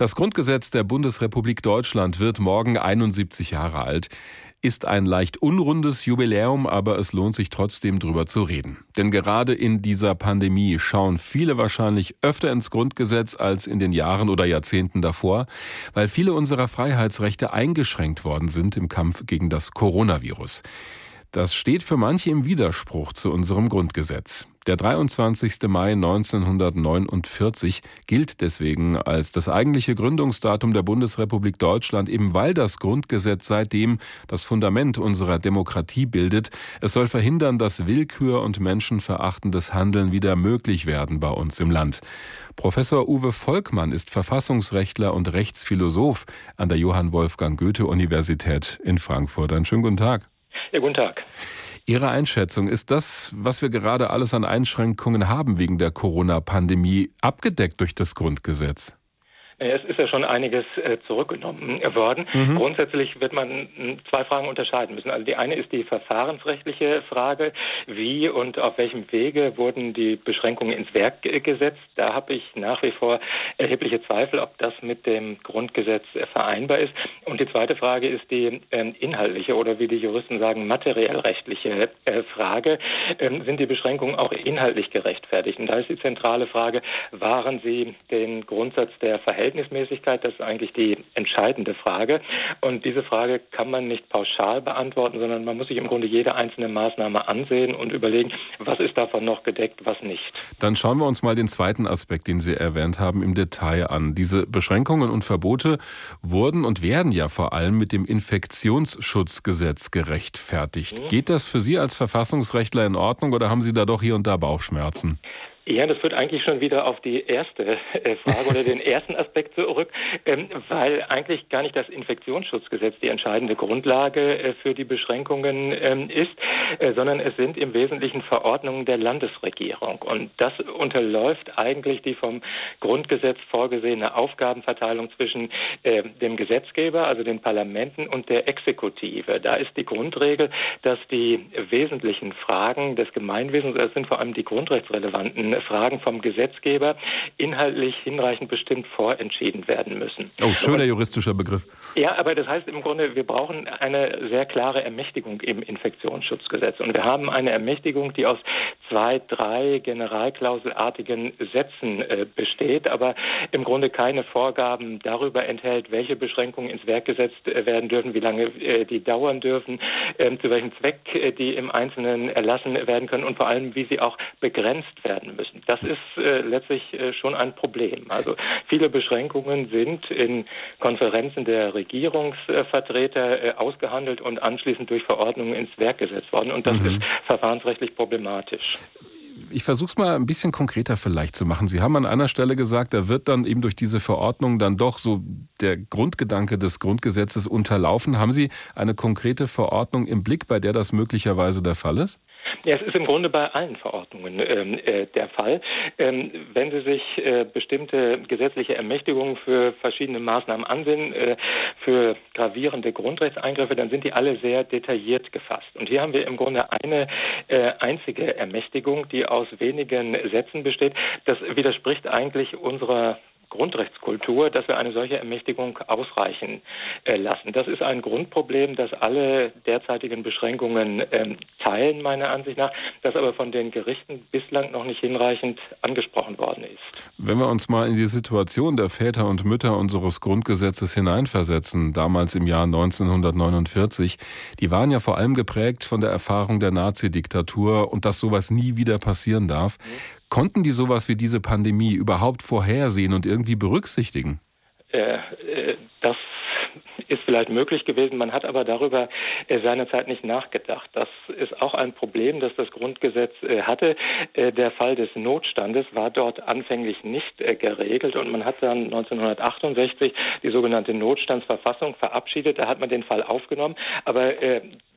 Das Grundgesetz der Bundesrepublik Deutschland wird morgen 71 Jahre alt. Ist ein leicht unrundes Jubiläum, aber es lohnt sich trotzdem drüber zu reden. Denn gerade in dieser Pandemie schauen viele wahrscheinlich öfter ins Grundgesetz als in den Jahren oder Jahrzehnten davor, weil viele unserer Freiheitsrechte eingeschränkt worden sind im Kampf gegen das Coronavirus. Das steht für manche im Widerspruch zu unserem Grundgesetz. Der 23. Mai 1949 gilt deswegen als das eigentliche Gründungsdatum der Bundesrepublik Deutschland, eben weil das Grundgesetz seitdem das Fundament unserer Demokratie bildet. Es soll verhindern, dass Willkür und menschenverachtendes Handeln wieder möglich werden bei uns im Land. Professor Uwe Volkmann ist Verfassungsrechtler und Rechtsphilosoph an der Johann Wolfgang Goethe Universität in Frankfurt. Einen schönen guten Tag. Ja, guten Tag. Ihre Einschätzung, ist das, was wir gerade alles an Einschränkungen haben wegen der Corona-Pandemie, abgedeckt durch das Grundgesetz? Es ist ja schon einiges äh, zurückgenommen worden. Mhm. Grundsätzlich wird man zwei Fragen unterscheiden müssen. Also die eine ist die verfahrensrechtliche Frage, wie und auf welchem Wege wurden die Beschränkungen ins Werk gesetzt. Da habe ich nach wie vor erhebliche Zweifel, ob das mit dem Grundgesetz äh, vereinbar ist. Und die zweite Frage ist die ähm, inhaltliche oder wie die Juristen sagen, materiell rechtliche äh, Frage. Ähm, sind die Beschränkungen auch inhaltlich gerechtfertigt? Und da ist die zentrale Frage, waren sie den Grundsatz der Verhältnisse Verhältnismäßigkeit, das ist eigentlich die entscheidende Frage. Und diese Frage kann man nicht pauschal beantworten, sondern man muss sich im Grunde jede einzelne Maßnahme ansehen und überlegen, was ist davon noch gedeckt, was nicht. Dann schauen wir uns mal den zweiten Aspekt, den Sie erwähnt haben, im Detail an. Diese Beschränkungen und Verbote wurden und werden ja vor allem mit dem Infektionsschutzgesetz gerechtfertigt. Mhm. Geht das für Sie als Verfassungsrechtler in Ordnung oder haben Sie da doch hier und da Bauchschmerzen? Ja, das führt eigentlich schon wieder auf die erste äh, Frage oder den ersten Aspekt zurück, ähm, weil eigentlich gar nicht das Infektionsschutzgesetz die entscheidende Grundlage äh, für die Beschränkungen ähm, ist, äh, sondern es sind im Wesentlichen Verordnungen der Landesregierung. Und das unterläuft eigentlich die vom Grundgesetz vorgesehene Aufgabenverteilung zwischen dem Gesetzgeber, also den Parlamenten und der Exekutive. Da ist die Grundregel, dass die wesentlichen Fragen des Gemeinwesens, das sind vor allem die grundrechtsrelevanten Fragen vom Gesetzgeber inhaltlich hinreichend bestimmt vorentschieden werden müssen. Oh, schöner juristischer Begriff. Ja, aber das heißt im Grunde, wir brauchen eine sehr klare Ermächtigung im Infektionsschutzgesetz. Und wir haben eine Ermächtigung, die aus zwei, drei generalklauselartigen Sätzen äh, besteht, aber im Grunde keine Vorgaben darüber enthält, welche Beschränkungen ins Werk gesetzt äh, werden dürfen, wie lange äh, die dauern dürfen, ähm, zu welchem Zweck äh, die im Einzelnen erlassen werden können und vor allem, wie sie auch begrenzt werden müssen. Das ist äh, letztlich äh, schon ein Problem. Also viele Beschränkungen sind in Konferenzen der Regierungsvertreter äh, ausgehandelt und anschließend durch Verordnungen ins Werk gesetzt worden. Und das mhm. ist verfahrensrechtlich problematisch ich versuche es mal ein bisschen konkreter vielleicht zu machen. Sie haben an einer Stelle gesagt, da wird dann eben durch diese Verordnung dann doch so der Grundgedanke des Grundgesetzes unterlaufen. Haben Sie eine konkrete Verordnung im Blick, bei der das möglicherweise der Fall ist? Ja, es ist im Grunde bei allen Verordnungen ähm, äh, der Fall. Ähm, wenn Sie sich äh, bestimmte gesetzliche Ermächtigungen für verschiedene Maßnahmen ansehen, äh, für gravierende Grundrechtseingriffe, dann sind die alle sehr detailliert gefasst. Und hier haben wir im Grunde eine äh, einzige Ermächtigung, die aus wenigen Sätzen besteht. Das widerspricht eigentlich unserer Grundrechtskultur, dass wir eine solche Ermächtigung ausreichen äh, lassen. Das ist ein Grundproblem, das alle derzeitigen Beschränkungen ähm, teilen, meiner Ansicht nach, das aber von den Gerichten bislang noch nicht hinreichend angesprochen worden ist. Wenn wir uns mal in die Situation der Väter und Mütter unseres Grundgesetzes hineinversetzen, damals im Jahr 1949, die waren ja vor allem geprägt von der Erfahrung der Nazi-Diktatur und dass sowas nie wieder passieren darf. Mhm. Konnten die sowas wie diese Pandemie überhaupt vorhersehen und irgendwie berücksichtigen? Äh, äh, das ist vielleicht möglich gewesen. Man hat aber darüber äh, seinerzeit nicht nachgedacht. Das ist auch ein Problem, das das Grundgesetz äh, hatte. Der Fall des Notstandes war dort anfänglich nicht geregelt und man hat dann 1968 die sogenannte Notstandsverfassung verabschiedet. Da hat man den Fall aufgenommen, aber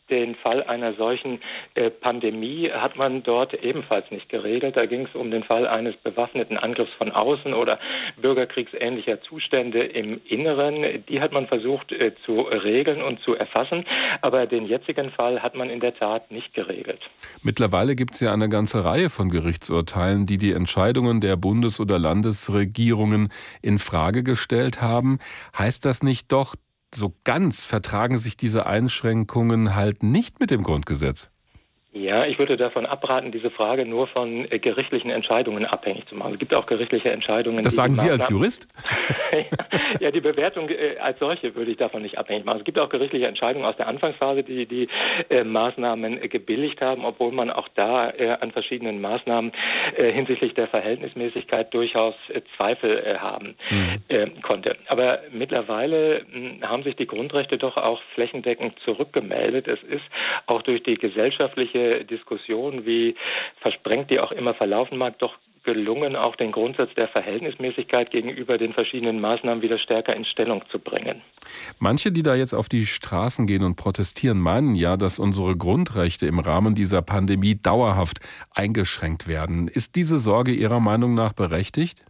den Fall einer solchen äh, Pandemie hat man dort ebenfalls nicht geregelt. Da ging es um den Fall eines bewaffneten Angriffs von außen oder bürgerkriegsähnlicher Zustände im Inneren. Die hat man versucht äh, zu regeln und zu erfassen, aber den jetzigen Fall hat man in der Tat nicht geregelt. Mittlerweile gibt es ja eine ganze Reihe von Gerichtsurteilen, die die Entscheidungen der Bundes- oder Landesregierungen in Frage gestellt haben. Heißt das nicht doch, so ganz vertragen sich diese Einschränkungen halt nicht mit dem Grundgesetz. Ja, ich würde davon abraten, diese Frage nur von äh, gerichtlichen Entscheidungen abhängig zu machen. Es gibt auch gerichtliche Entscheidungen. Das sagen Sie als Jurist? ja, die Bewertung äh, als solche würde ich davon nicht abhängig machen. Es gibt auch gerichtliche Entscheidungen aus der Anfangsphase, die die äh, Maßnahmen äh, gebilligt haben, obwohl man auch da äh, an verschiedenen Maßnahmen äh, hinsichtlich der Verhältnismäßigkeit durchaus Zweifel haben mhm. konnte. Aber mittlerweile hm, haben sich die Grundrechte doch auch flächendeckend zurückgemeldet. Es ist auch durch die gesellschaftliche Diskussion, wie versprengt die auch immer verlaufen mag, doch gelungen, auch den Grundsatz der Verhältnismäßigkeit gegenüber den verschiedenen Maßnahmen wieder stärker in Stellung zu bringen. Manche, die da jetzt auf die Straßen gehen und protestieren, meinen ja, dass unsere Grundrechte im Rahmen dieser Pandemie dauerhaft eingeschränkt werden. Ist diese Sorge Ihrer Meinung nach berechtigt?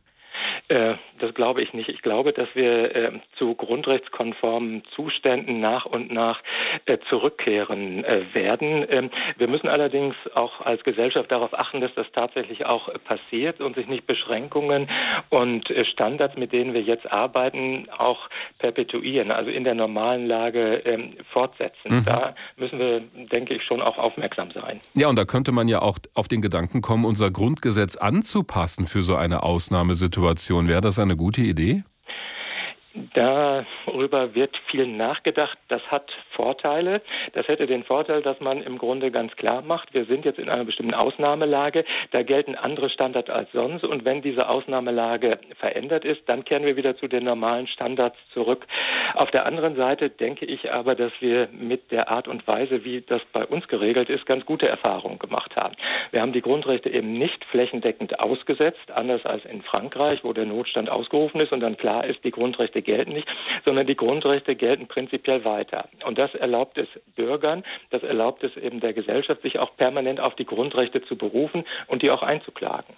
Äh, das glaube ich nicht. Ich glaube, dass wir äh, zu grundrechtskonformen Zuständen nach und nach äh, zurückkehren äh, werden. Ähm, wir müssen allerdings auch als Gesellschaft darauf achten, dass das tatsächlich auch passiert und sich nicht Beschränkungen und äh, Standards, mit denen wir jetzt arbeiten, auch perpetuieren, also in der normalen Lage ähm, fortsetzen. Mhm. Da müssen wir, denke ich, schon auch aufmerksam sein. Ja, und da könnte man ja auch auf den Gedanken kommen, unser Grundgesetz anzupassen für so eine Ausnahmesituation. Wäre das eine gute Idee? Darüber wird viel nachgedacht. Das hat Vorteile. Das hätte den Vorteil, dass man im Grunde ganz klar macht, wir sind jetzt in einer bestimmten Ausnahmelage. Da gelten andere Standards als sonst. Und wenn diese Ausnahmelage verändert ist, dann kehren wir wieder zu den normalen Standards zurück. Auf der anderen Seite denke ich aber, dass wir mit der Art und Weise, wie das bei uns geregelt ist, ganz gute Erfahrungen gemacht haben. Wir haben die Grundrechte eben nicht flächendeckend ausgesetzt, anders als in Frankreich, wo der Notstand ausgerufen ist und dann klar ist, die Grundrechte gelten nicht, sondern die Grundrechte gelten prinzipiell weiter. Und das erlaubt es Bürgern, das erlaubt es eben der Gesellschaft, sich auch permanent auf die Grundrechte zu berufen und die auch einzuklagen.